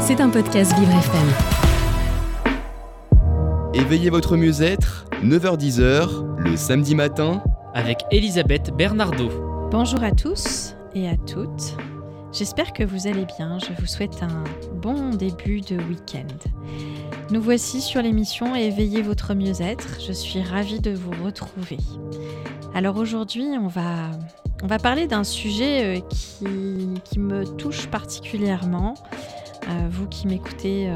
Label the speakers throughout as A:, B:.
A: C'est un podcast Vivre FM.
B: Éveillez votre mieux-être, 9h-10h, le samedi matin,
C: avec Elisabeth Bernardo.
D: Bonjour à tous et à toutes. J'espère que vous allez bien. Je vous souhaite un bon début de week-end. Nous voici sur l'émission Éveillez votre mieux-être. Je suis ravie de vous retrouver. Alors aujourd'hui, on va, on va parler d'un sujet euh, qui, me touche particulièrement. Euh, vous qui m'écoutez euh,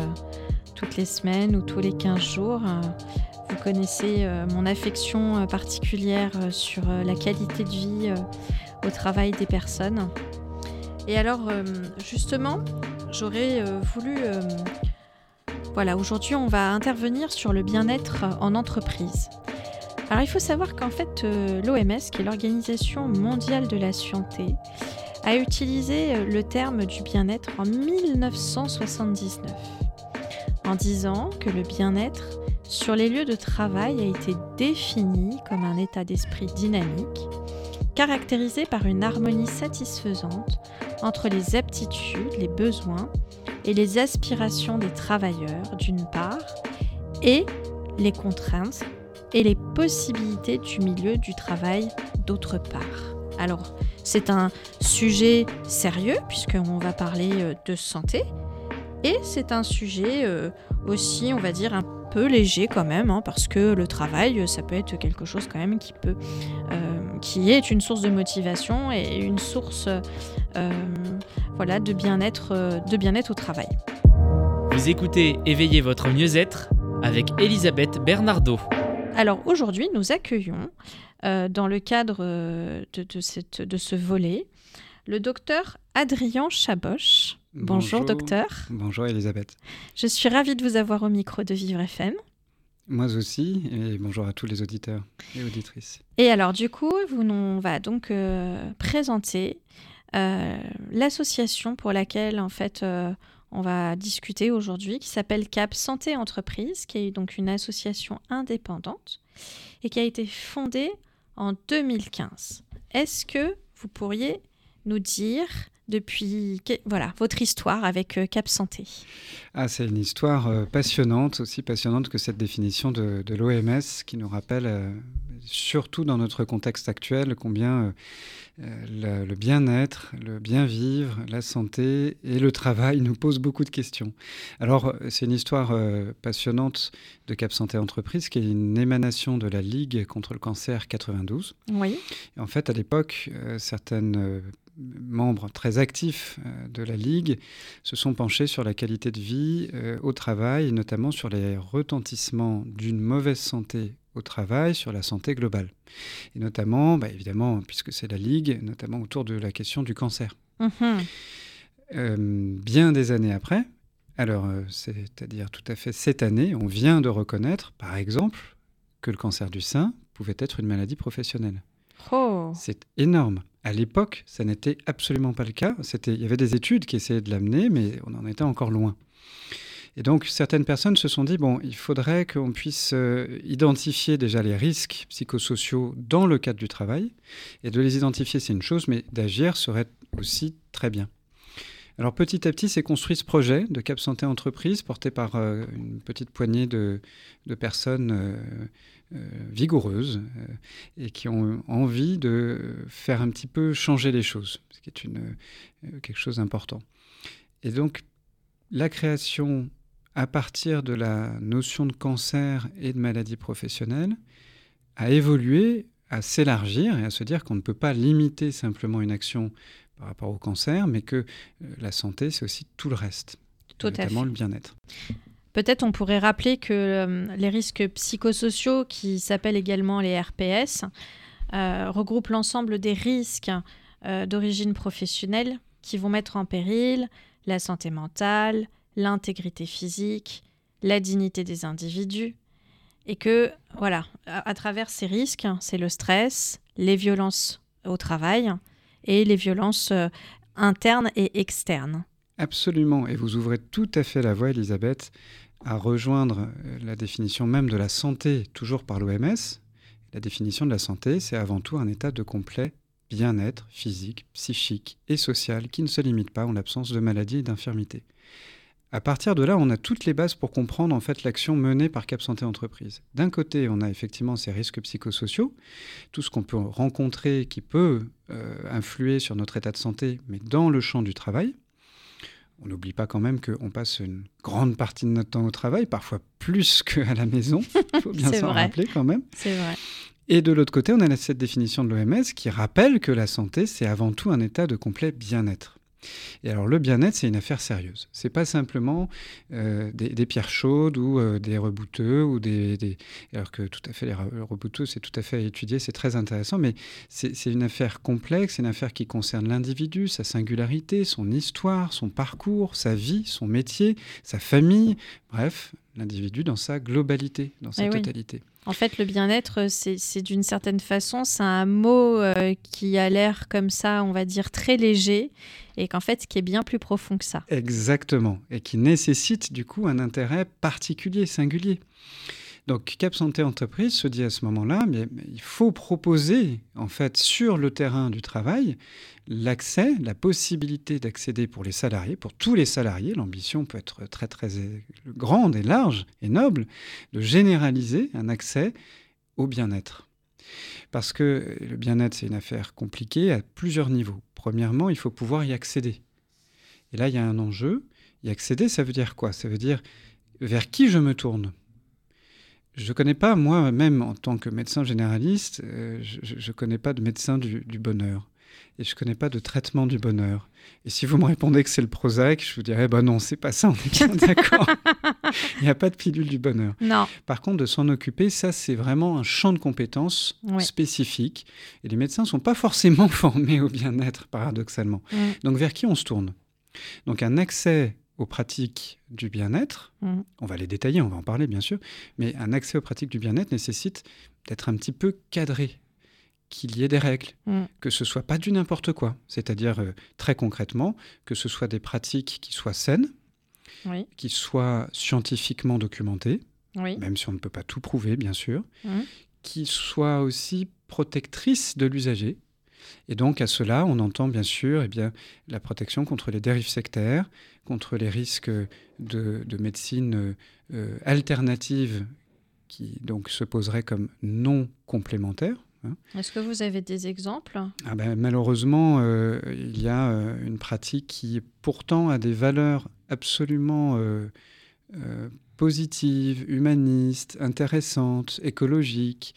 D: toutes les semaines ou tous les 15 jours, vous connaissez mon affection particulière sur la qualité de vie au travail des personnes. Et alors, justement, j'aurais voulu... voilà, aujourd'hui, on va intervenir sur le bien-être en entreprise. Alors, il faut savoir qu'en fait, euh, l'OMS, qui est l'Organisation mondiale de la santé, a utilisé euh, le terme du bien-être en 1979, en disant que le bien-être sur les lieux de travail a été défini comme un état d'esprit dynamique, caractérisé par une harmonie satisfaisante entre les aptitudes, les besoins et les aspirations des travailleurs d'une part, et les contraintes et les possibilités du milieu du travail d'autre part. Alors, c'est un sujet sérieux puisqu'on va parler euh, de santé et c'est un sujet euh, aussi, on va dire, un peu léger quand même hein, parce que le travail, ça peut être quelque chose quand même qui peut, euh, qui est une source de motivation et une source, voilà, de bien-être, de bien-être au travail.
C: Vous écoutez Éveillez votre mieux-être avec Elisabeth Bernardo.
D: Alors aujourd'hui, nous accueillons, euh, dans le cadre euh, de, de cette, de ce volet, le docteur Adrien Chaboche. Bonjour, docteur.
E: Bonjour Elisabeth.
D: Je suis ravie de vous avoir au micro de Vivre FM.
E: Moi aussi, et bonjour à tous les auditeurs et auditrices.
D: Et alors du coup, vous, on va donc euh, présenter euh, l'association pour laquelle en fait euh, on va discuter aujourd'hui, qui s'appelle CAP Santé Entreprise, qui est donc une association indépendante et qui a été fondée en 2015. Est-ce que vous pourriez nous dire depuis voilà votre histoire avec euh, Cap Santé?
E: Ah, c'est une histoire euh, passionnante, aussi passionnante que cette définition de, de l'OMS qui nous rappelle, euh, surtout dans notre contexte actuel, combien euh, euh, le, le bien-être, le bien-vivre, la santé et le travail nous posent beaucoup de questions. Alors, c'est une histoire euh, passionnante de Cap Santé Entreprise qui est une émanation de la Ligue contre le cancer 92.
D: Oui.
E: Et en fait, à l'époque, certaines membres très actifs de la Ligue se sont penchés sur la qualité de vie euh, au travail, et notamment sur les retentissements d'une mauvaise santé au travail sur la santé globale. Et notamment, bah, évidemment, puisque c'est la Ligue, notamment autour de la question du cancer.
D: Mhm.
E: Euh, bien des années après, alors euh, c'est-à-dire tout à fait cette année, on vient de reconnaître, par exemple, que le cancer du sein pouvait être une maladie professionnelle.
D: Oh.
E: C'est énorme. À l'époque, ça n'était absolument pas le cas. C'était, il y avait des études qui essayaient de l'amener, mais on en était encore loin. Et donc, certaines personnes se sont dit, bon, il faudrait qu'on puisse euh, identifier déjà les risques psychosociaux dans le cadre du travail. Et de les identifier, c'est une chose, mais d'agir serait aussi très bien. Alors, petit à petit, s'est construit ce projet de Cap Santé Entreprise, porté par euh, une petite poignée de, personnes euh, vigoureuses, et qui ont envie de faire un petit peu changer les choses, ce qui est une, quelque chose d'important. Et donc, la création à partir de la notion de cancer et de maladie professionnelle a évolué à s'élargir et à se dire qu'on ne peut pas limiter simplement une action par rapport au cancer, mais que euh, la santé, c'est aussi tout le reste,
D: Tout à
E: notamment le bien-être.
D: Peut-être on pourrait rappeler que euh, les risques psychosociaux, qui s'appellent également les RPS, euh, regroupent l'ensemble des risques euh, d'origine professionnelle qui vont mettre en péril la santé mentale, l'intégrité physique, la dignité des individus. Et que, voilà, à, travers ces risques, c'est le stress, les violences au travail et les violences euh, internes et externes.
E: Absolument, et vous ouvrez tout à fait la voie, Elisabeth, à rejoindre euh, la définition même de la santé, toujours par l'OMS. La définition de la santé, c'est avant tout un état de complet bien-être physique, psychique et social qui ne se limite pas en l'absence de maladie et d'infirmité. À partir de là, on a toutes les bases pour comprendre en fait l'action menée par Cap Santé Entreprise. D'un côté, on a effectivement ces risques psychosociaux, tout ce qu'on peut rencontrer qui peut euh, influer sur notre état de santé, mais dans le champ du travail. On n'oublie pas quand même qu'on passe une grande partie de notre temps au travail, parfois plus qu'à la maison. Il faut bien s'en rappeler quand même.
D: C'est vrai.
E: Et de l'autre côté, on a cette définition de l'OMS qui rappelle que la santé, c'est avant tout un état de complet bien-être. Et alors le bien-être, c'est une affaire sérieuse. C'est pas simplement euh, des, pierres chaudes ou euh, des rebouteux ou des, alors que tout à fait les rebouteux, c'est tout à fait étudié, c'est très intéressant, mais c'est une affaire complexe, c'est une affaire qui concerne l'individu, sa singularité, son histoire, son parcours, sa vie, son métier, sa famille, bref, l'individu dans sa globalité, dans sa eh totalité.
D: En fait, le bien-être, c'est d'une certaine façon, c'est un mot euh, qui a l'air comme ça, on va dire, très léger, et qu'en fait, qui est bien plus profond que ça.
E: Exactement, et qui nécessite du coup un intérêt particulier, singulier. Donc Cap Santé Entreprise se dit à ce moment-là, mais, il faut proposer en fait sur le terrain du travail l'accès, la possibilité d'accéder pour les salariés, pour tous les salariés, l'ambition peut être très très grande et large et noble, de généraliser un accès au bien-être. Parce que le bien-être, c'est une affaire compliquée à plusieurs niveaux. Premièrement, il faut pouvoir y accéder. Et là, il y a un enjeu. Y accéder, ça veut dire quoi? Ça veut dire vers qui je me tourne? Je ne connais pas, moi-même, en tant que médecin généraliste, euh, je ne connais pas de médecin du, bonheur. Et je ne connais pas de traitement du bonheur. Et si vous me répondez que c'est le Prozac, je vous dirais, bah non, c'est pas ça, on est bien d'accord. Il n'y a pas de pilule du bonheur.
D: Non.
E: Par contre, de s'en occuper, ça, c'est vraiment un champ de compétences spécifique. Et les médecins ne sont pas forcément formés au bien-être, paradoxalement. Donc, vers qui on se tourne? Donc, un accès aux pratiques du bien-être, mmh. on va les détailler, on va en parler bien sûr, mais un accès aux pratiques du bien-être nécessite d'être un petit peu cadré, qu'il y ait des règles, mmh. que ce soit pas du n'importe quoi, c'est-à-dire euh, très concrètement que ce soit des pratiques qui soient saines, qui soient scientifiquement documentées, même si on ne peut pas tout prouver bien sûr, mmh. qui soient aussi protectrices de l'usager, et donc à cela, on entend bien sûr eh bien, la protection contre les dérives sectaires, contre les risques de, médecine euh, alternative qui donc se poseraient comme non complémentaires.
D: Hein. Est-ce que vous avez des exemples?
E: Ah ben, Malheureusement, euh, il y a euh, une pratique qui pourtant a des valeurs absolument positive, humaniste, intéressante, écologique,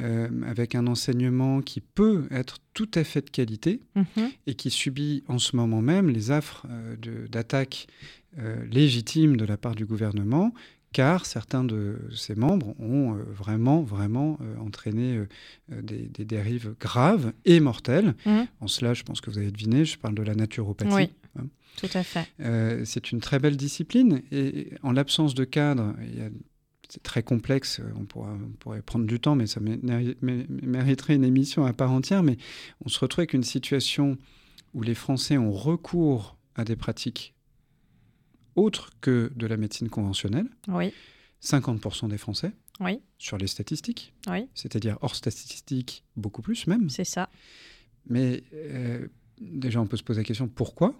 E: euh, avec un enseignement qui peut être tout à fait de qualité mhm. et qui subit en ce moment même les affres euh, d'attaques euh, légitimes de la part du gouvernement, car certains de ses membres ont vraiment, vraiment entraîné des, dérives graves et mortelles. Mhm. En cela, je pense que vous avez deviné, je parle de la naturopathie.
D: Hein. Tout à fait.
E: Euh, c'est une très belle discipline et en l'absence de cadre, c'est très complexe, on, pourrait prendre du temps, mais ça mériterait une émission à part entière, mais on se retrouve avec une situation où les Français ont recours à des pratiques autres que de la médecine conventionnelle.
D: Oui.
E: 50% des Français.
D: Oui.
E: Sur les statistiques.
D: Oui.
E: C'est-à-dire hors statistiques, beaucoup plus même.
D: C'est ça.
E: Mais euh, déjà, on peut se poser la question pourquoi?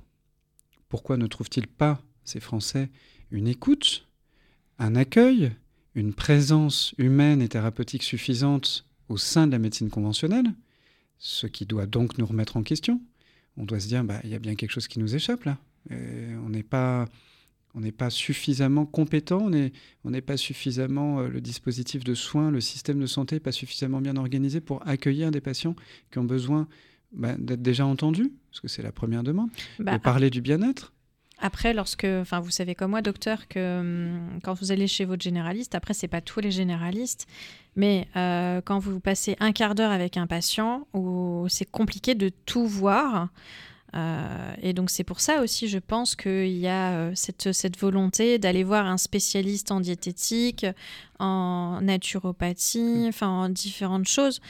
E: Pourquoi ne trouvent-ils pas, ces Français, une écoute, un accueil, une présence humaine et thérapeutique suffisante au sein de la médecine conventionnelle? Ce qui doit donc nous remettre en question. On doit se dire, bah, il y a bien quelque chose qui nous échappe là. on n'est pas on n'est pas suffisamment compétent, on n'est pas suffisamment euh, le dispositif de soins, le système de santé pas suffisamment bien organisé pour accueillir des patients qui ont besoin bah, d'être déjà entendu, parce que c'est la première demande, bah, de parler du bien-être.
D: Après, lorsque, enfin, vous savez comme moi, docteur, que hum, quand vous allez chez votre généraliste, après, c'est pas tous les généralistes, mais euh, quand vous passez un quart d'heure avec un patient, où c'est compliqué de tout voir. Euh, et donc c'est pour ça aussi, je pense qu'il y a euh, cette, cette volonté d'aller voir un spécialiste en diététique, en naturopathie, enfin en différentes choses.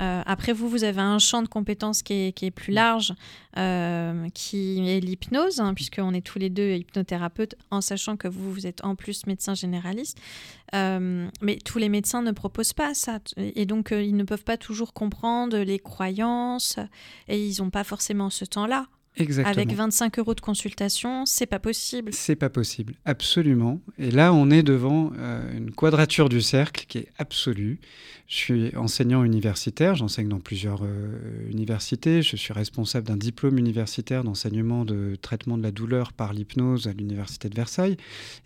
D: Euh, après, vous, vous avez un champ de compétences qui est, qui est plus large, euh, qui est l'hypnose, hein, puisqu'on est tous les deux hypnothérapeutes, en sachant que vous, vous êtes en plus médecin généraliste. Euh, mais tous les médecins ne proposent pas ça. Et donc, ils ne peuvent pas toujours comprendre les croyances, et ils n'ont pas forcément ce temps-là.
E: Exactement.
D: Avec 25 euros de consultation, c'est pas possible.
E: C'est pas possible, absolument. Et là, on est devant euh, une quadrature du cercle qui est absolue. Je suis enseignant universitaire, j'enseigne dans plusieurs euh, universités. Je suis responsable d'un diplôme universitaire d'enseignement de traitement de la douleur par l'hypnose à l'université de Versailles.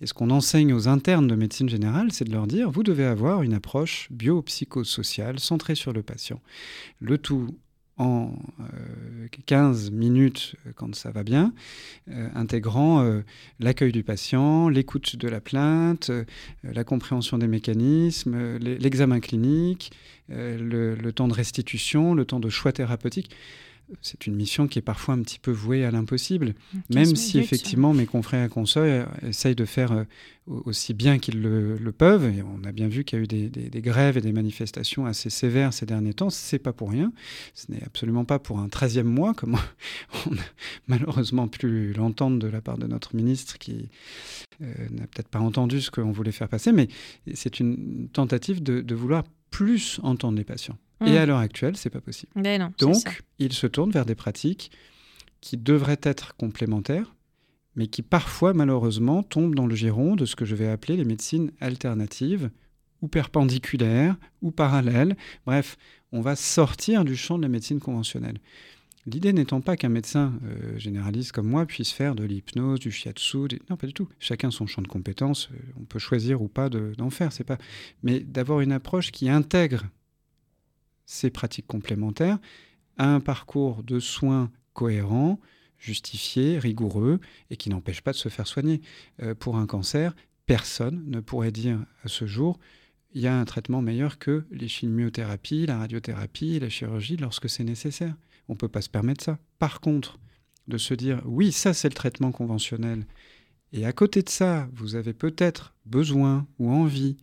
E: Et ce qu'on enseigne aux internes de médecine générale, c'est de leur dire vous devez avoir une approche biopsychosociale centrée sur le patient. Le tout en 15 euh, minutes euh, quand ça va bien, euh, intégrant l'accueil du patient, l'écoute de la plainte, la compréhension des mécanismes, l'examen clinique, le, temps de restitution, le temps de choix thérapeutique c'est une mission qui est parfois un petit peu vouée à l'impossible, même si effectivement mes confrères et consoeurs essayent de faire euh, aussi bien qu'ils le, peuvent. Et on a bien vu qu'il y a eu des, grèves et des manifestations assez sévères ces derniers temps. C'est pas pour rien. Ce n'est absolument pas pour un 13e mois, comme on a malheureusement pu l'entendre de la part de notre ministre qui euh, n'a peut-être pas entendu ce qu'on voulait faire passer. Mais c'est une tentative de vouloir plus entendre les patients. Et mm. à l'heure actuelle, c'est pas possible. Donc, il se tourne vers des pratiques qui devraient être complémentaires, mais qui parfois, malheureusement, tombent dans le giron de ce que je vais appeler les médecines alternatives, ou perpendiculaires, ou parallèles. Bref, on va sortir du champ de la médecine conventionnelle. L'idée n'étant pas qu'un médecin euh, généraliste comme moi puisse faire de l'hypnose, du shiatsu, non pas du tout. Chacun son champ de compétences, euh, on peut choisir ou pas d'en faire, c'est pas. Mais d'avoir une approche qui intègre ces pratiques complémentaires à un parcours de soins cohérent, justifié, rigoureux et qui n'empêche pas de se faire soigner. Euh, pour un cancer, personne ne pourrait dire à ce jour il y a un traitement meilleur que les chimiothérapies, la radiothérapie, la chirurgie lorsque c'est nécessaire. On ne peut pas se permettre ça. Par contre, de se dire oui, ça c'est le traitement conventionnel, et à côté de ça, vous avez peut-être besoin ou envie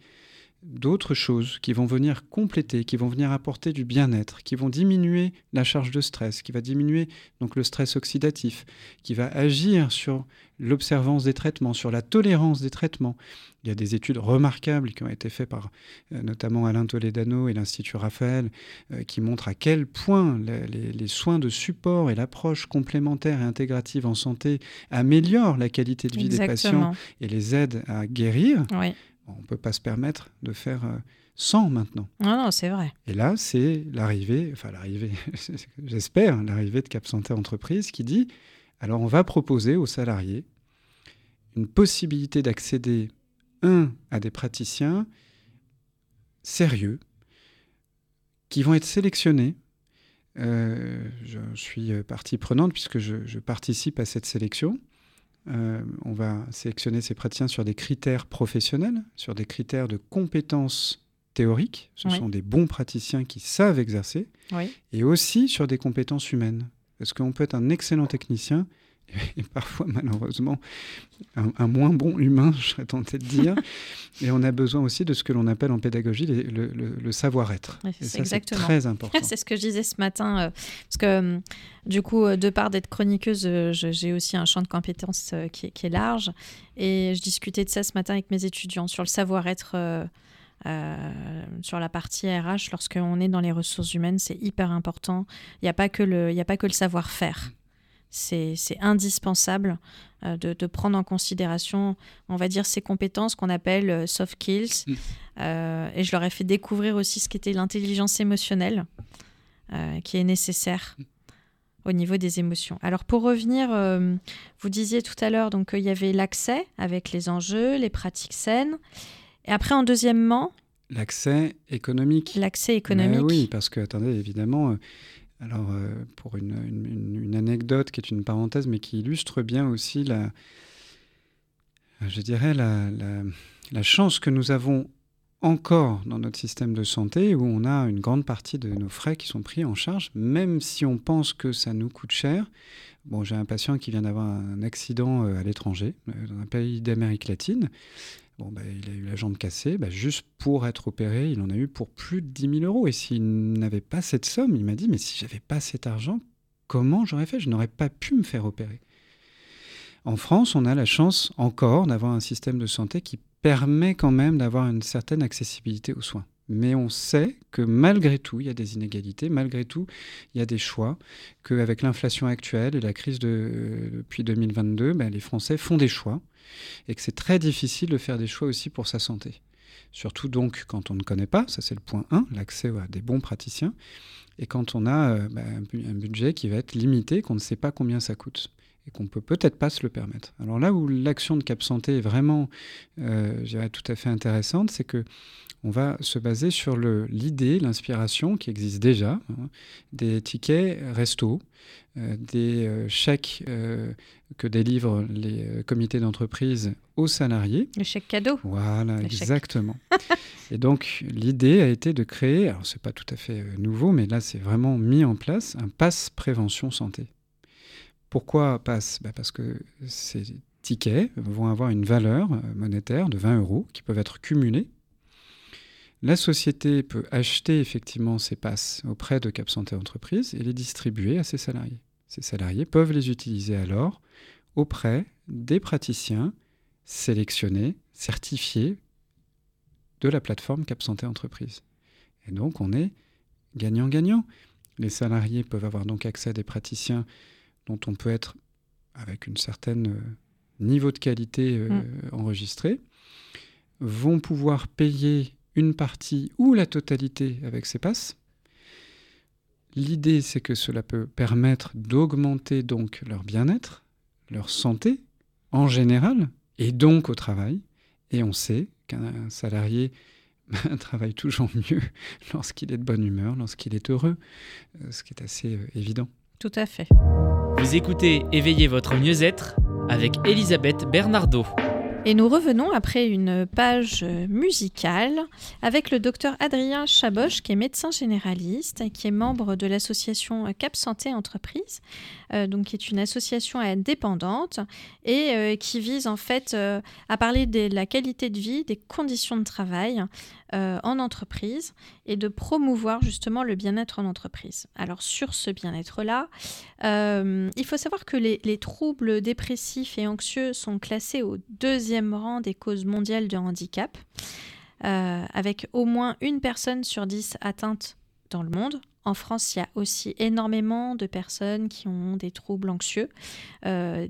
E: d'autres choses qui vont venir compléter, qui vont venir apporter du bien-être, qui vont diminuer la charge de stress, qui va diminuer donc le stress oxydatif, qui va agir sur l'observance des traitements, sur la tolérance des traitements. Il y a des études remarquables qui ont été faites par euh, notamment Alain Toledano et l'Institut Raphaël, euh, qui montrent à quel point les, soins de support et l'approche complémentaire et intégrative en santé améliorent la qualité de vie des patients et les aident à guérir.
D: Oui
E: on ne peut pas se permettre de faire 100 euh, maintenant.
D: Non, non, c'est vrai.
E: Et là, c'est l'arrivée, enfin l'arrivée, j'espère, l'arrivée de Cap Santé Entreprise qui dit, alors on va proposer aux salariés une possibilité d'accéder, un, à des praticiens sérieux, qui vont être sélectionnés. Euh, je suis partie prenante puisque je participe à cette sélection. Euh, on va sélectionner ces praticiens sur des critères professionnels, sur des critères de compétences théoriques. Ce sont des bons praticiens qui savent exercer. Et aussi sur des compétences humaines. Parce qu'on peut être un excellent technicien et parfois malheureusement un, moins bon humain, je serais tenté de dire. et on a besoin aussi de ce que l'on appelle en pédagogie le, savoir-être. c'est très important.
D: c'est ce que je disais ce matin, euh, parce que euh, du coup, euh, de part d'être chroniqueuse, j'ai aussi un champ de compétences qui, est large. Et je discutais de ça ce matin avec mes étudiants sur le savoir-être. sur la partie RH, lorsqu'on est dans les ressources humaines, c'est hyper important. Il n'y a pas que le, a pas que le savoir-faire c'est indispensable euh, de, prendre en considération, on va dire, ces compétences qu'on appelle euh, soft skills. Mm. Euh, et je leur ai fait découvrir aussi ce qu'était l'intelligence émotionnelle, qui est nécessaire mm. au niveau des émotions. Alors pour revenir, vous disiez tout à l'heure donc qu'il y avait l'accès avec les enjeux, les pratiques saines. Et après, en deuxièmement,
E: L'accès économique.
D: L'accès économique.
E: oui, parce que, attendez, évidemment, alors, euh, pour une, anecdote qui est une parenthèse, mais qui illustre bien aussi la, je dirais, la, chance que nous avons encore dans notre système de santé, où on a une grande partie de nos frais qui sont pris en charge, même si on pense que ça nous coûte cher. Bon, j'ai un patient qui vient d'avoir un accident euh, à l'étranger, euh, dans un pays d'Amérique latine. Bah, il a eu la jambe cassée, bah, juste pour être opéré, il en a eu pour plus de 10 000 euros. Et s'il n'avait pas cette somme, il m'a dit, mais si j'avais pas cet argent, comment j'aurais fait? Je n'aurais pas pu me faire opérer. En France, on a la chance encore d'avoir un système de santé qui permet quand même d'avoir une certaine accessibilité aux soins. Mais on sait que malgré tout, il y a des inégalités, malgré tout, il y a des choix, qu'avec l'inflation actuelle et la crise de, depuis 2022, ben, les Français font des choix, et que c'est très difficile de faire des choix aussi pour sa santé. Surtout donc quand on ne connaît pas, ça c'est le point 1, l'accès à des bons praticiens, et quand on a euh, ben, un budget qui va être limité, qu'on ne sait pas combien ça coûte et qu'on peut peut-être pas se le permettre. Alors là où l'action de Cap Santé est vraiment, euh, tout à fait intéressante, c'est que on va se baser sur l'idée, l'inspiration qui existe déjà, hein, des tickets resto, euh, des euh, chèques euh, que délivrent les comités d'entreprise aux salariés.
D: Le chèque cadeau.
E: Voilà, exactement. et donc l'idée a été de créer, alors c'est pas tout à fait nouveau, mais là c'est vraiment mis en place un pass prévention santé. Pourquoi passe? Bah, Parce que ces tickets vont avoir une valeur monétaire de 20 euros qui peuvent être cumulés. La société peut acheter effectivement ces passes auprès de Cap Santé Entreprise et les distribuer à ses salariés. Ces salariés peuvent les utiliser alors auprès des praticiens sélectionnés, certifiés de la plateforme Cap Santé Entreprise. Et donc on est gagnant-gagnant. Les salariés peuvent avoir donc accès à des praticiens dont on peut être avec une certaine euh, niveau de qualité euh, mm. enregistré, vont pouvoir payer une partie ou la totalité avec ces passes. L'idée, c'est que cela peut permettre d'augmenter donc leur bien-être, leur santé en général, et donc au travail. Et on sait qu'un salarié travaille toujours mieux lorsqu'il est de bonne humeur, lorsqu'il est heureux, euh, ce qui est assez évident.
D: Tout à fait.
C: Vous écoutez Éveillez votre mieux-être avec Elisabeth Bernardo.
D: Et nous revenons après une page musicale avec le docteur Adrien Chaboche, qui est médecin généraliste, qui est membre de l'association Cap Santé Entreprise, donc qui est une association indépendante et euh, qui vise en fait euh, à parler de la qualité de vie, des conditions de travail en entreprise et de promouvoir justement le bien-être en entreprise. Alors sur ce bien-être-là, il faut savoir que les, les troubles dépressifs et anxieux sont classés au deuxième rang des causes mondiales de handicap, euh, avec au moins une personne sur dix atteinte dans le monde. En France, il y a aussi énormément de personnes qui ont des troubles anxieux, euh,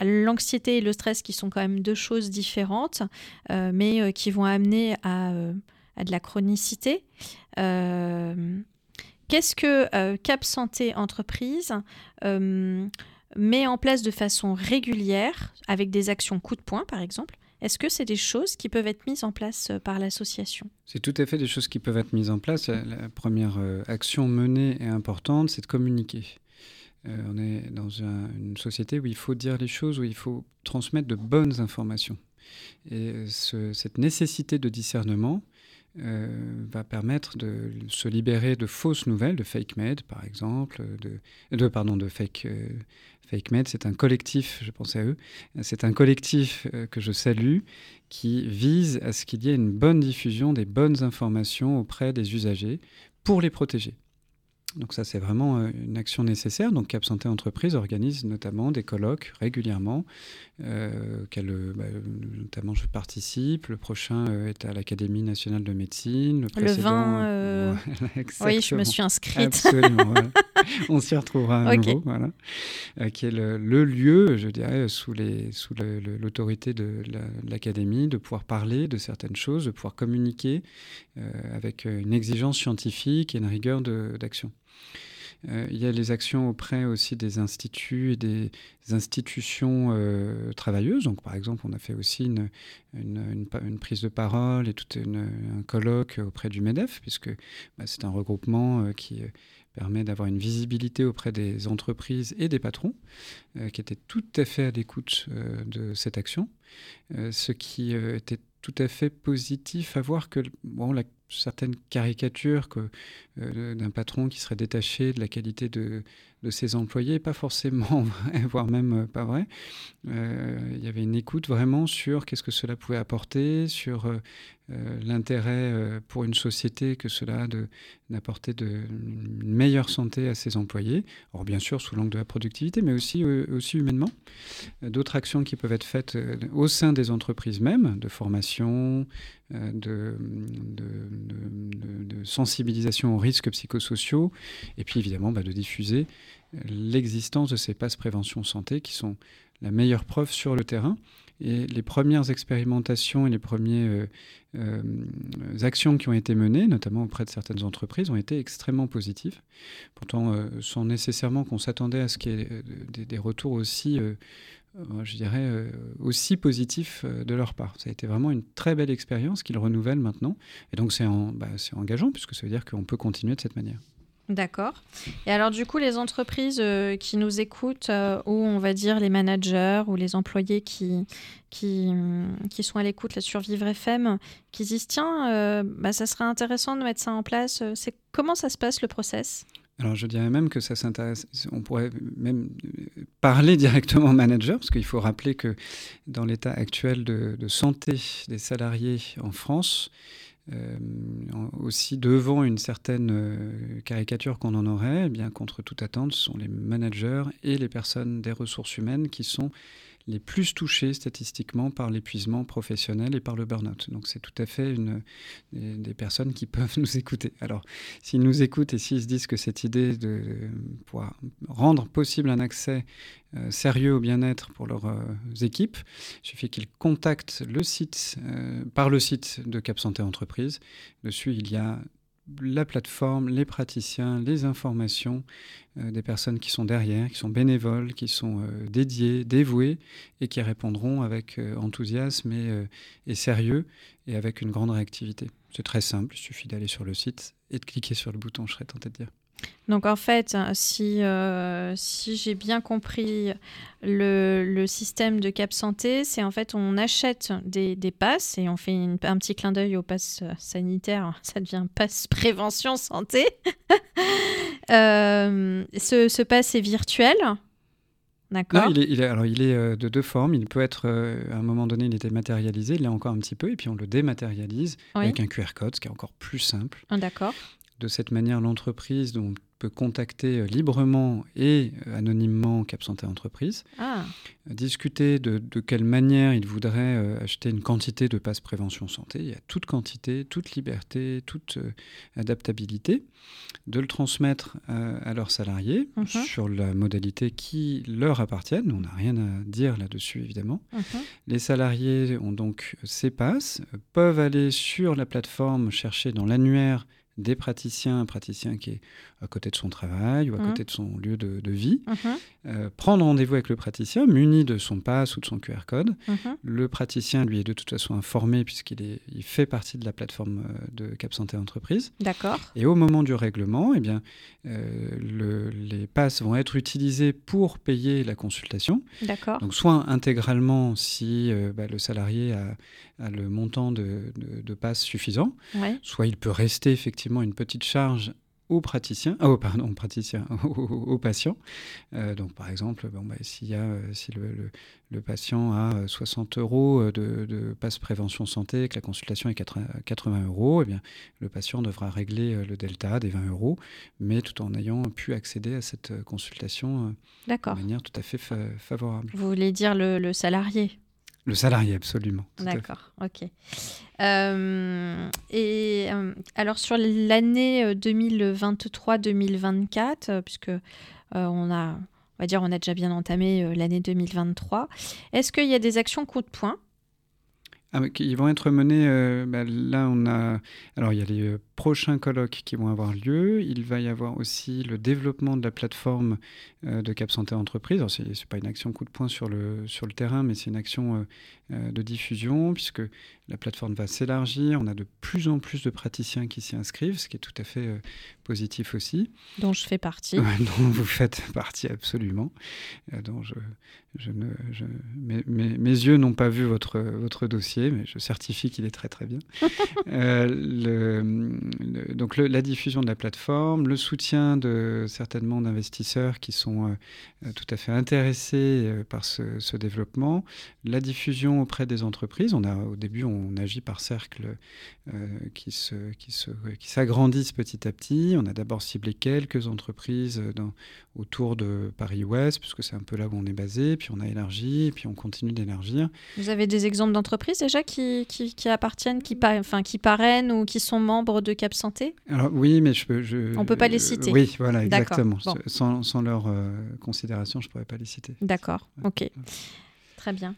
D: l'anxiété et le stress qui sont quand même deux choses différentes, euh, mais qui vont amener à, à, de la chronicité. Qu'est-ce que Cap Santé Entreprise met en place de façon régulière, avec des actions coup de poing par exemple, est-ce que c'est des choses qui peuvent être mises en place euh, par l'association?
E: C'est tout à fait des choses qui peuvent être mises en place. La première euh, action menée et importante, c'est de communiquer. Euh, on est dans une société où il faut dire les choses, où il faut transmettre de bonnes informations. Et cette nécessité de discernement, va permettre de se libérer de fausses nouvelles, de fake med par exemple, de, de pardon, de fake, FakeMed, c'est un collectif, je pensais à eux, c'est un collectif euh, que je salue qui vise à ce qu'il y ait une bonne diffusion des bonnes informations auprès des usagers pour les protéger. Donc ça, c'est vraiment euh, une action nécessaire. Donc Cap Santé Entreprise organise notamment des colloques régulièrement, euh, euh, bah, notamment je participe. Le prochain est à l'Académie nationale de médecine.
D: Le, précédent, le 20, oui, je me suis inscrite.
E: Absolument, on s'y retrouvera à nouveau, voilà. qui est le, lieu, je dirais, sous l'autorité sous de l'Académie, de pouvoir parler de certaines choses, de pouvoir communiquer avec une exigence scientifique et une rigueur d'action. Euh, il y a les actions auprès aussi des instituts et des institutions euh, travailleuses. Donc, par exemple, on a fait aussi une, prise de parole et tout un colloque auprès du MEDEF, puisque bah, c'est un regroupement euh, qui permet d'avoir une visibilité auprès des entreprises et des patrons, qui étaient tout à fait à l'écoute de cette action. ce qui était tout à fait positif à voir que bon, la certaines caricatures que, d'un patron qui serait détaché de la qualité de, ses employés, pas forcément voire même pas vrai. il y avait une écoute vraiment sur qu'est-ce que cela pouvait apporter, sur euh, l'intérêt euh, pour une société que cela a d'apporter une meilleure santé à ses employés. Or, bien sûr, sous l'angle de la productivité, mais aussi, euh, aussi humainement. D'autres actions qui peuvent être faites au sein des entreprises mêmes, de formation, de, sensibilisation aux risques psychosociaux, et puis évidemment bah, de diffuser l'existence de ces passes prévention santé qui sont la meilleure preuve sur le terrain. Et les premières expérimentations et les premières euh, euh, actions qui ont été menées, notamment auprès de certaines entreprises, ont été extrêmement positives. Pourtant, euh, sans nécessairement qu'on s'attendait à ce qu'il y ait des, retours aussi, je dirais, aussi positifs de leur part. Ça a été vraiment une très belle expérience qu'ils renouvellent maintenant. Et donc, c'est bah, engageant, puisque ça veut dire qu'on peut continuer de cette manière.
D: D'accord. Et alors du coup, les entreprises euh, qui nous écoutent, euh, ou on va dire les managers ou les employés qui, qui, qui sont à l'écoute sur Vivre FM, qui disent tiens, euh, bah, ça serait intéressant de mettre ça en place. Comment ça se passe le process?
E: Alors je dirais même que ça s'intéresse, on pourrait même parler directement au manager, parce qu'il faut rappeler que dans l'état actuel de, santé des salariés en France, euh, aussi devant une certaine euh, caricature qu'on en aurait, eh bien contre toute attente, ce sont les managers et les personnes des ressources humaines qui sont les plus touchés statistiquement par l'épuisement professionnel et par le burn-out. Donc c'est tout à fait une, des, personnes qui peuvent nous écouter. Alors s'ils nous écoutent et s'ils se disent que cette idée de pouvoir rendre possible un accès euh, sérieux au bien-être pour leurs euh, équipes, il suffit qu'ils contactent le site euh, par le site de Cap Santé Entreprise. Dessus il y a la plateforme, les praticiens, les informations euh, des personnes qui sont derrière, qui sont bénévoles, qui sont euh, dédiées, dévouées et qui répondront avec euh, enthousiasme et, et, sérieux et avec une grande réactivité. C'est très simple, il suffit d'aller sur le site et de cliquer sur le bouton, je serais tenté de dire.
D: Donc en fait, si, euh, si j'ai bien compris le, le, système de Cap Santé, c'est en fait on achète des, des passes et on fait un petit clin d'œil au pass sanitaire, ça devient passe prévention santé. euh, ce, ce pass est virtuel, D'accord.
E: Il est, il est, alors il est euh, de deux formes. Il peut être, euh, à un moment donné, il était matérialisé, il l'est encore un petit peu, et puis on le dématérialise avec un QR code, ce qui est encore plus simple.
D: Ah, d'accord.
E: De cette manière, l'entreprise peut contacter euh, librement et euh, anonymement Cap Santé Entreprise, ah. discuter de, de, quelle manière il voudrait euh, acheter une quantité de passes prévention santé. Il y a toute quantité, toute liberté, toute adaptabilité, de le transmettre à leurs salariés mhm. sur la modalité qui leur appartienne. On n'a rien à dire là-dessus, évidemment. Mhm. Les salariés ont donc ces passes, peuvent aller sur la plateforme chercher dans l'annuaire des praticiens, un praticien qui est à côté de son travail ou à mmh. côté de son lieu de, vie, mmh. euh, prendre rendez-vous avec le praticien muni de son pass ou de son QR code. Mmh. Le praticien, lui, est de toute façon informé puisqu'il est, il fait partie de la plateforme euh, de Cap Santé Entreprise.
D: D'accord.
E: Et au moment du règlement, eh bien, euh, le, les passes vont être utilisés pour payer la consultation.
D: D'accord.
E: Donc, soit intégralement si bah, le salarié a, a, le montant de, de, de suffisant, soit il peut rester effectivement une petite charge aux praticiens, oh, pardon, praticiens, aux, patients. Euh, donc, par exemple, bon, bah, s'il y a, euh, si le, le, patient a 60 euros de, de, passe prévention santé, que la consultation est 80 euros, eh bien, le patient devra régler le delta des 20 euros, mais tout en ayant pu accéder à cette consultation de manière tout à fait favorable.
D: Vous voulez dire le, le salarié?
E: Le salarié, absolument.
D: D'accord, ok. Euh, et euh, alors sur l'année 2023-2024, euh, puisque on a, on va dire, on a déjà bien entamé l'année 2023, est-ce qu'il y a des actions coup de poing?
E: Ah, Ils vont être menées. Bah, là, on a. Alors, il y a les prochains colloques qui vont avoir lieu. Il va y avoir aussi le développement de la plateforme euh, de Cap Santé Entreprise. Ce n'est pas une action coup de poing sur le, sur le terrain, mais c'est une action euh, euh, de diffusion, puisque la plateforme va s'élargir. On a de plus en plus de praticiens qui s'y inscrivent, ce qui est tout à fait positif aussi.
D: Dont je fais partie.
E: dont vous faites partie absolument. dont je, je ne, mes, mes, yeux n'ont pas vu votre, votre dossier, mais je certifie qu'il est très très bien. le, donc la diffusion de la plateforme, le soutien de certainement d'investisseurs qui sont euh, tout à fait intéressés euh, par ce, développement, la diffusion auprès des entreprises. On a, au début, on agit par cercles euh, qui, se, qui, se, qui s'agrandissent petit à petit. On a d'abord ciblé quelques entreprises dans, autour de Paris-Ouest, puisque c'est un peu là où on est basé, puis on a élargi, puis on continue d'élargir.
D: Vous avez des exemples d'entreprises déjà qui, qui, appartiennent, qui, enfin, qui parrainent ou qui sont membres de Cap Santé
E: Alors oui, mais je peux... Je,
D: on ne peut pas les citer
E: Oui, voilà, exactement. Sans, sans, leur euh, considération, je ne pourrais pas les citer.
D: D'accord, ok. Très bien.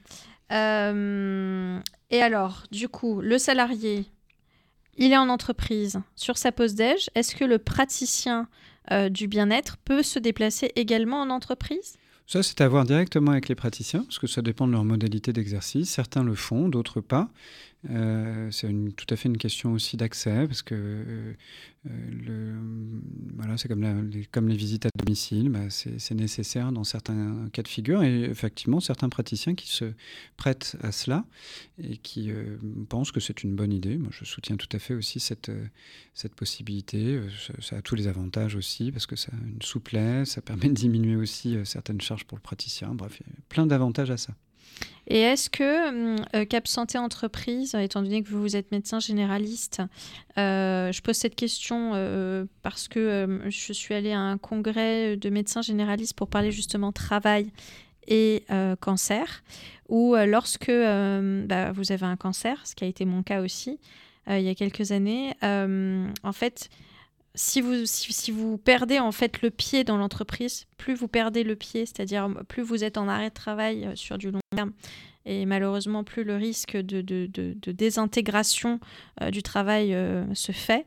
D: Euh, et alors, du coup, le salarié, il est en entreprise sur sa pause déj. Est-ce que le praticien euh, du bien-être peut se déplacer également en entreprise?
E: Ça, c'est à voir directement avec les praticiens, parce que ça dépend de leur modalité d'exercice. Certains le font, d'autres pas. Euh, c'est tout à fait une question aussi d'accès, parce que euh, voilà, c'est comme, les, visites à domicile, bah, c'est nécessaire dans certains cas de figure, et effectivement, certains praticiens qui se prêtent à cela et qui euh, pensent que c'est une bonne idée. Moi, je soutiens tout à fait aussi cette, possibilité. Ça, a tous les avantages aussi, parce que ça a une souplesse, ça permet de diminuer aussi certaines charges pour le praticien. Bref, il y a plein d'avantages à ça.
D: Et est-ce que hum, euh, Cap Santé Entreprise, étant donné que vous, êtes médecin généraliste, euh, je pose cette question euh, parce que je suis allée à un congrès de médecins généralistes pour parler justement travail et cancer, où lorsque bah, vous avez un cancer, ce qui a été mon cas aussi il y a quelques années, en fait, si vous, si, vous perdez en fait le pied dans l'entreprise, plus vous perdez le pied, c'est-à-dire plus vous êtes en arrêt de travail euh, sur du long terme, et malheureusement plus le risque de, de, désintégration euh, du travail euh, se fait.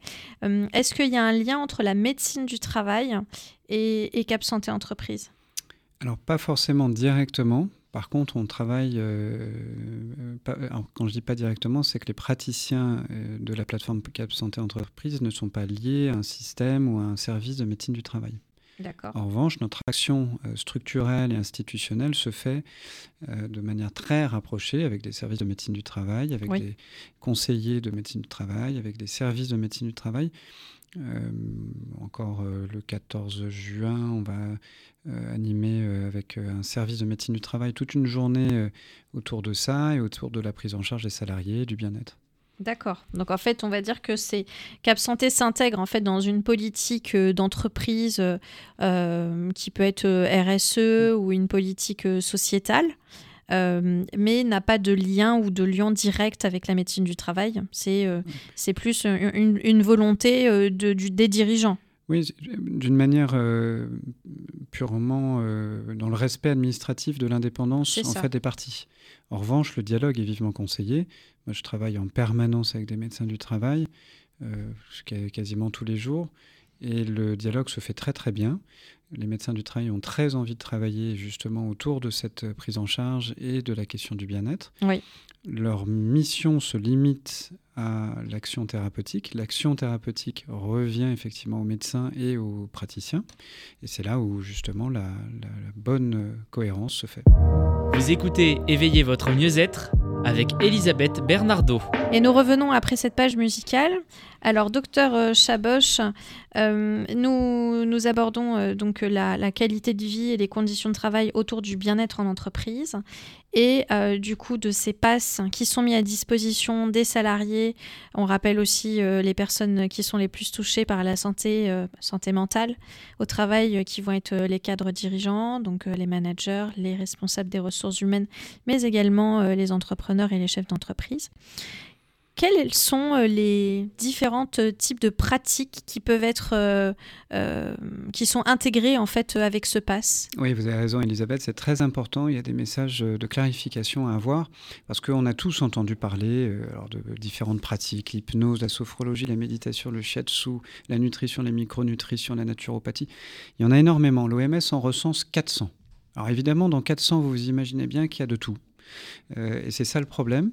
D: Est-ce qu'il y a un lien entre la médecine du travail et, et Cap Santé Entreprise?
E: Alors pas forcément directement, par contre, on travaille, euh, euh, quand je dis pas directement, c'est que les praticiens euh, de la plateforme Cap Santé Entreprise ne sont pas liés à un système ou à un service de médecine du travail. En revanche, notre action structurelle et institutionnelle se fait de manière très rapprochée avec des services de médecine du travail, avec des conseillers de médecine du travail, avec des services de médecine du travail. Encore le 14 juin, on va euh, animé euh, avec euh, un service de médecine du travail toute une journée autour de ça et autour de la prise en charge des salariés, du bien-être.
D: D'accord. Donc en fait, on va dire que c'est Cap s'intègre en fait dans une politique d'entreprise qui peut être RSE ou une politique sociétale. Mais n'a pas de lien ou de lien direct avec la médecine du travail. C'est c'est plus une, volonté de, du, des dirigeants.
E: Oui, d'une manière euh, purement euh, dans le respect administratif de l'indépendance en fait des partis. En revanche, le dialogue est vivement conseillé. Moi, je travaille en permanence avec des médecins du travail, euh, quasiment tous les jours, et le dialogue se fait très très bien. Les médecins du travail ont très envie de travailler justement autour de cette prise en charge et de la question du bien-être.
D: Oui.
E: Leur mission se limite à l'action thérapeutique. L'action thérapeutique revient effectivement aux médecins et aux praticiens. Et c'est là où justement la, bonne cohérence se fait.
C: Vous écoutez Éveillez votre mieux-être avec Elisabeth Bernardo.
D: Et nous revenons après cette page musicale. Alors, docteur euh, Chaboch, euh, nous, abordons euh, donc la, qualité de vie et les conditions de travail autour du bien-être en entreprise et du coup de ces passes qui sont mis à disposition des salariés. On rappelle aussi les personnes qui sont les plus touchées par la santé, santé mentale au travail, qui vont être les cadres dirigeants, donc les managers, les responsables des ressources humaines, mais également les entrepreneurs et les chefs d'entreprise. Quels sont euh, les différents euh, types de pratiques qui peuvent être, euh, qui sont intégrés en fait avec ce pass?
E: Oui, vous avez raison, Elisabeth, c'est très important. Il y a des messages de clarification à avoir parce qu'on a tous entendu parler de différentes pratiques, l'hypnose, la sophrologie, la méditation, le shiatsu, la nutrition, la micronutrition, la naturopathie. Il y en a énormément. L'OMS en recense 400. Alors évidemment, dans 400, vous imaginez bien qu'il y a de tout. Euh, et c'est ça le problème.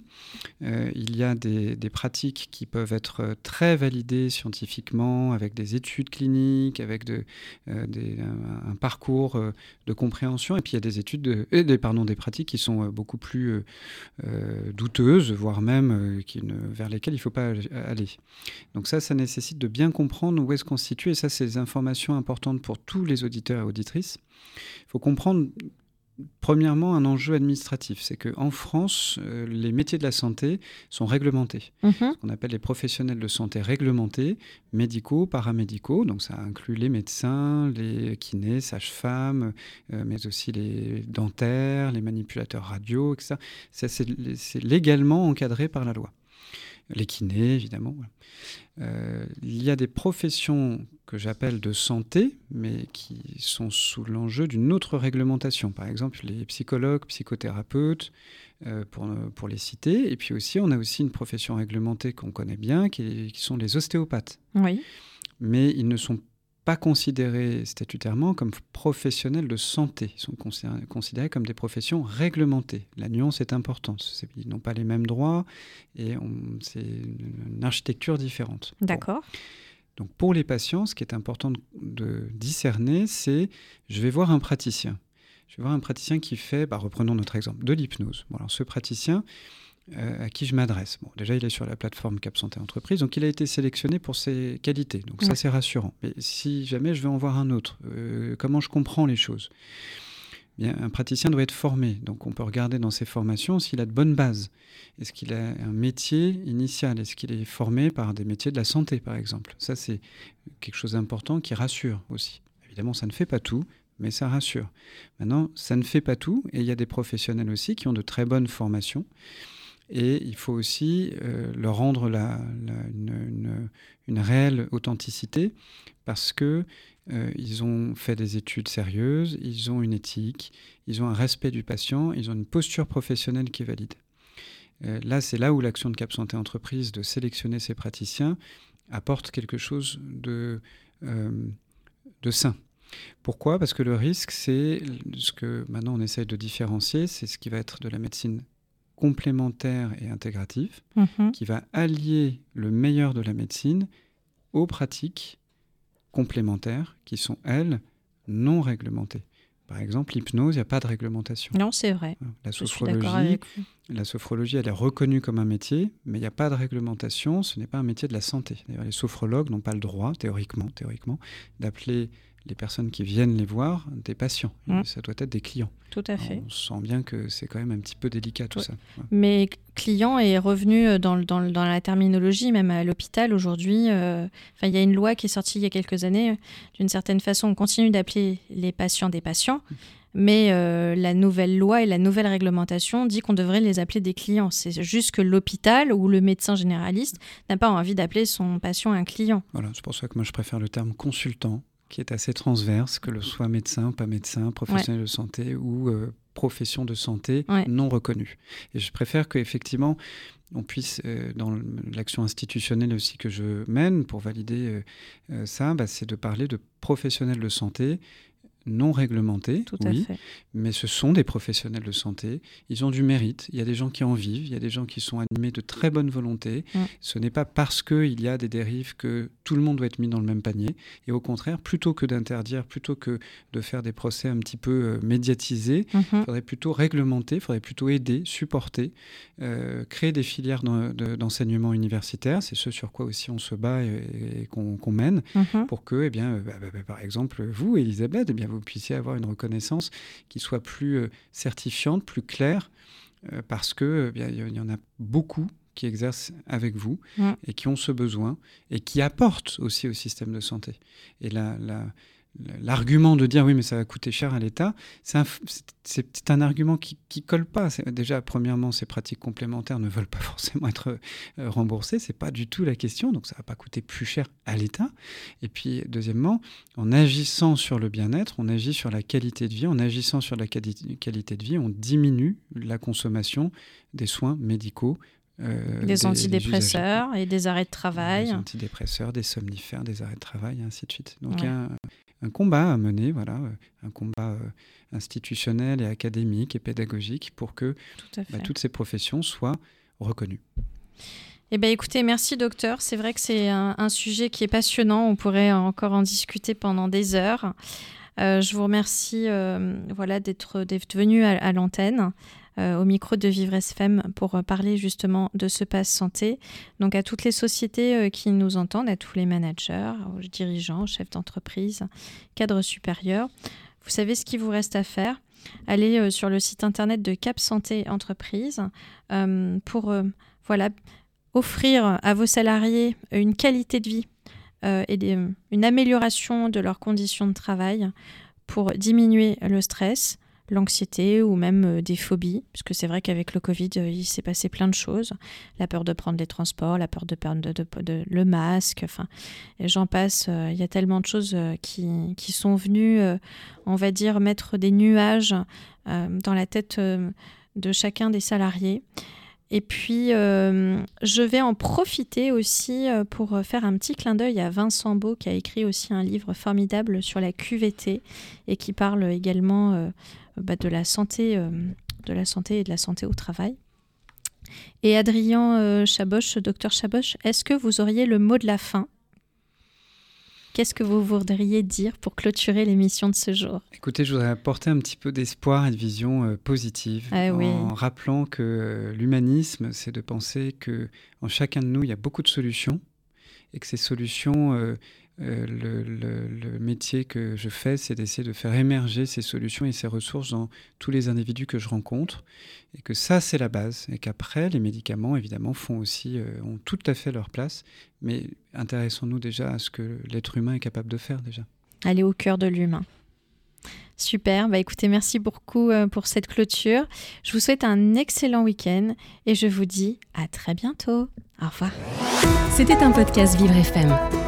E: Euh, il y a des, pratiques qui peuvent être très validées scientifiquement, avec des études cliniques, avec euh, un, parcours de compréhension. Et puis il y a des études, de, des, pardon, des pratiques qui sont beaucoup plus douteuses, voire même vers lesquelles il ne faut pas aller. Donc ça, ça nécessite de bien comprendre où est-ce qu'on se situe. Et ça, c'est des informations importantes pour tous les auditeurs et auditrices. Il faut comprendre Premièrement, un enjeu administratif, c'est qu'en France, euh, les métiers de la santé sont réglementés. Mhm. Ce qu'on appelle les professionnels de santé réglementés, médicaux, paramédicaux, donc ça inclut les médecins, les kinés, sages-femmes, euh, mais aussi les dentaires, les manipulateurs radio, etc. c'est légalement encadré par la loi les kinés, évidemment. Euh, il y a des professions que j'appelle de santé, mais qui sont sous l'enjeu d'une autre réglementation. Par exemple, les psychologues, psychothérapeutes, euh, pour, pour, les citer. Et puis aussi, on a aussi une profession réglementée qu'on connaît bien, qui, qui, sont les ostéopathes.
D: Oui.
E: Mais ils ne sont pas considérés statutairement comme professionnels de santé. Ils sont considérés comme des professions réglementées. La nuance est importante. Ils n'ont pas les mêmes droits et c'est une architecture différente.
D: D'accord.
E: Donc pour les patients, ce qui est important de, discerner, c'est je vais voir un praticien. Je vais voir un praticien qui fait, bah, reprenons notre exemple, de l'hypnose. Bon, alors ce praticien, euh, à qui je m'adresse. Bon, déjà, il est sur la plateforme Cap Santé Entreprise, donc il a été sélectionné pour ses qualités. Donc ça, c'est rassurant. Mais si jamais je veux en voir un autre, euh, comment je comprends les choses? Bien, un praticien doit être formé. Donc on peut regarder dans ses formations s'il a de bonnes bases. Est-ce qu'il a un métier initial? Est-ce qu'il est formé par des métiers de la santé, par exemple? Ça, c'est quelque chose d'important qui rassure aussi. Évidemment, ça ne fait pas tout, mais ça rassure. Maintenant, ça ne fait pas tout, et il y a des professionnels aussi qui ont de très bonnes formations et il faut aussi euh, leur rendre une, réelle authenticité parce que euh, ils ont fait des études sérieuses, ils ont une éthique, ils ont un respect du patient, ils ont une posture professionnelle qui est valide. Euh, là, c'est là où l'action de Cap Santé Entreprise de sélectionner ces praticiens apporte quelque chose de, de sain. Pourquoi? Parce que le risque, c'est ce que maintenant on essaye de différencier, c'est ce qui va être de la médecine complémentaire et intégratif mhm. qui va allier le meilleur de la médecine aux pratiques complémentaires qui sont, elles, non réglementées. Par exemple, l'hypnose, il n'y a pas de réglementation.
D: Non, c'est vrai.
E: La sophrologie, la sophrologie, elle est reconnue comme un métier, mais il n'y a pas de réglementation. Ce n'est pas un métier de la santé. D'ailleurs, les sophrologues n'ont pas le droit, théoriquement, théoriquement, d'appeler les personnes qui viennent les voir des patients. Mm. Ça doit être des clients.
D: Tout à fait.
E: on sent bien que c'est quand même un petit peu délicat tout ça.
D: Mais client est revenu euh, dans, dans, dans, la terminologie, même à l'hôpital aujourd'hui. Euh, il y a une loi qui est sortie il y a quelques années. D'une certaine façon, on continue d'appeler les patients des patients. Mm. Mais euh, la nouvelle loi et la nouvelle réglementation dit qu'on devrait les appeler des clients. C'est juste que l'hôpital ou le médecin généraliste n'a pas envie d'appeler son patient un client.
E: Voilà, c'est pour ça que moi je préfère le terme consultant qui est assez transverse, que le soit médecin, pas médecin, professionnel de santé ou euh, profession de santé non reconnue. Et je préfère qu'effectivement, on puisse, euh, dans l'action institutionnelle aussi que je mène pour valider euh, ça, bah, c'est de parler de professionnels de santé non réglementés,
D: Tout
E: oui,
D: fait.
E: mais ce sont des professionnels de santé. Ils ont du mérite. Il y a des gens qui en vivent. Il y a des gens qui sont animés de très bonne volonté. Mm. Ce n'est pas parce qu'il y a des dérives que tout le monde doit être mis dans le même panier. Et au contraire, plutôt que d'interdire, plutôt que de faire des procès un petit peu euh, médiatisés, il
D: mm-hmm.
E: faudrait plutôt réglementer, il faudrait plutôt aider, supporter, euh, créer des filières d'enseignement universitaire. C'est ce sur quoi aussi on se bat et, qu'on mène
D: mm-hmm.
E: pour que, eh bien, euh, bah, bah, bah, par exemple, vous, Elisabeth, eh bien, vous vous puissiez avoir une reconnaissance qui soit plus euh, certifiante, plus claire, euh, parce que eh il y en a beaucoup qui exercent avec vous et qui ont ce besoin et qui apportent aussi au système de santé. Et la, l'argument de dire oui, mais ça va coûter cher à l'État, c'est un, c'est un argument qui ne colle pas. Déjà, premièrement, ces pratiques complémentaires ne veulent pas forcément être euh, remboursées. Ce n'est pas du tout la question. Donc, ça ne va pas coûter plus cher à l'État. Et puis, deuxièmement, en agissant sur le bien-être, on agit sur la qualité de vie. En agissant sur la qualité de vie, on diminue la consommation des soins médicaux
D: euh, des, antidépresseurs et des arrêts de travail.
E: Des antidépresseurs, des somnifères, des arrêts de travail, et ainsi de suite. Donc, il y a un, combat à mener, voilà, euh, un combat euh, institutionnel et académique et pédagogique pour que bah, toutes ces professions soient reconnues.
D: Eh bien, écoutez, merci docteur. C'est vrai que c'est un, sujet qui est passionnant. On pourrait encore en discuter pendant des heures. je vous remercie voilà, d'être venu à l'antenne. Euh, au micro de Vivre FM pour euh, parler justement de ce pass santé. Donc à toutes les sociétés euh, qui nous entendent, à tous les managers, aux dirigeants, chefs d'entreprise, cadres supérieurs, vous savez ce qu'il vous reste à faire. Allez sur le site internet de Cap Santé Entreprise pour voilà, offrir à vos salariés une qualité de vie et une amélioration de leurs conditions de travail pour diminuer le stress, l'anxiété ou même euh, des phobies, puisque c'est vrai qu'avec le Covid, euh, il s'est passé plein de choses. La peur de prendre les transports, la peur de perdre le masque, enfin, j'en passe. Euh, il y a tellement de choses qui, qui sont venues, on va dire, mettre des nuages dans la tête de chacun des salariés. Et puis, je vais en profiter aussi pour faire un petit clin d'œil à Vincent Beau, qui a écrit aussi un livre formidable sur la QVT et qui parle également bah, de, la santé, euh, de la santé et de la santé au travail. Et Adrien euh, Chaboche, docteur Chaboche, est-ce que vous auriez le mot de la fin? Qu'est-ce que vous voudriez dire pour clôturer l'émission de ce jour?
E: Écoutez, je voudrais apporter un petit peu d'espoir et de vision euh, positive
D: ah
E: en rappelant que l'humanisme, c'est de penser que en chacun de nous, il y a beaucoup de solutions et que ces solutions, euh, le, métier que je fais, c'est d'essayer de faire émerger ces solutions et ces ressources dans tous les individus que je rencontre, et que ça, c'est la base, et qu'après, les médicaments, évidemment, font aussi, euh, ont tout à fait leur place, mais intéressons-nous déjà à ce que l'être humain est capable de faire déjà.
D: Aller au cœur de l'humain. Super, bah écoutez, merci beaucoup euh, pour cette clôture. Je vous souhaite un excellent week-end et je vous dis à très bientôt. Au revoir.
A: C'était un podcast Vivre FM.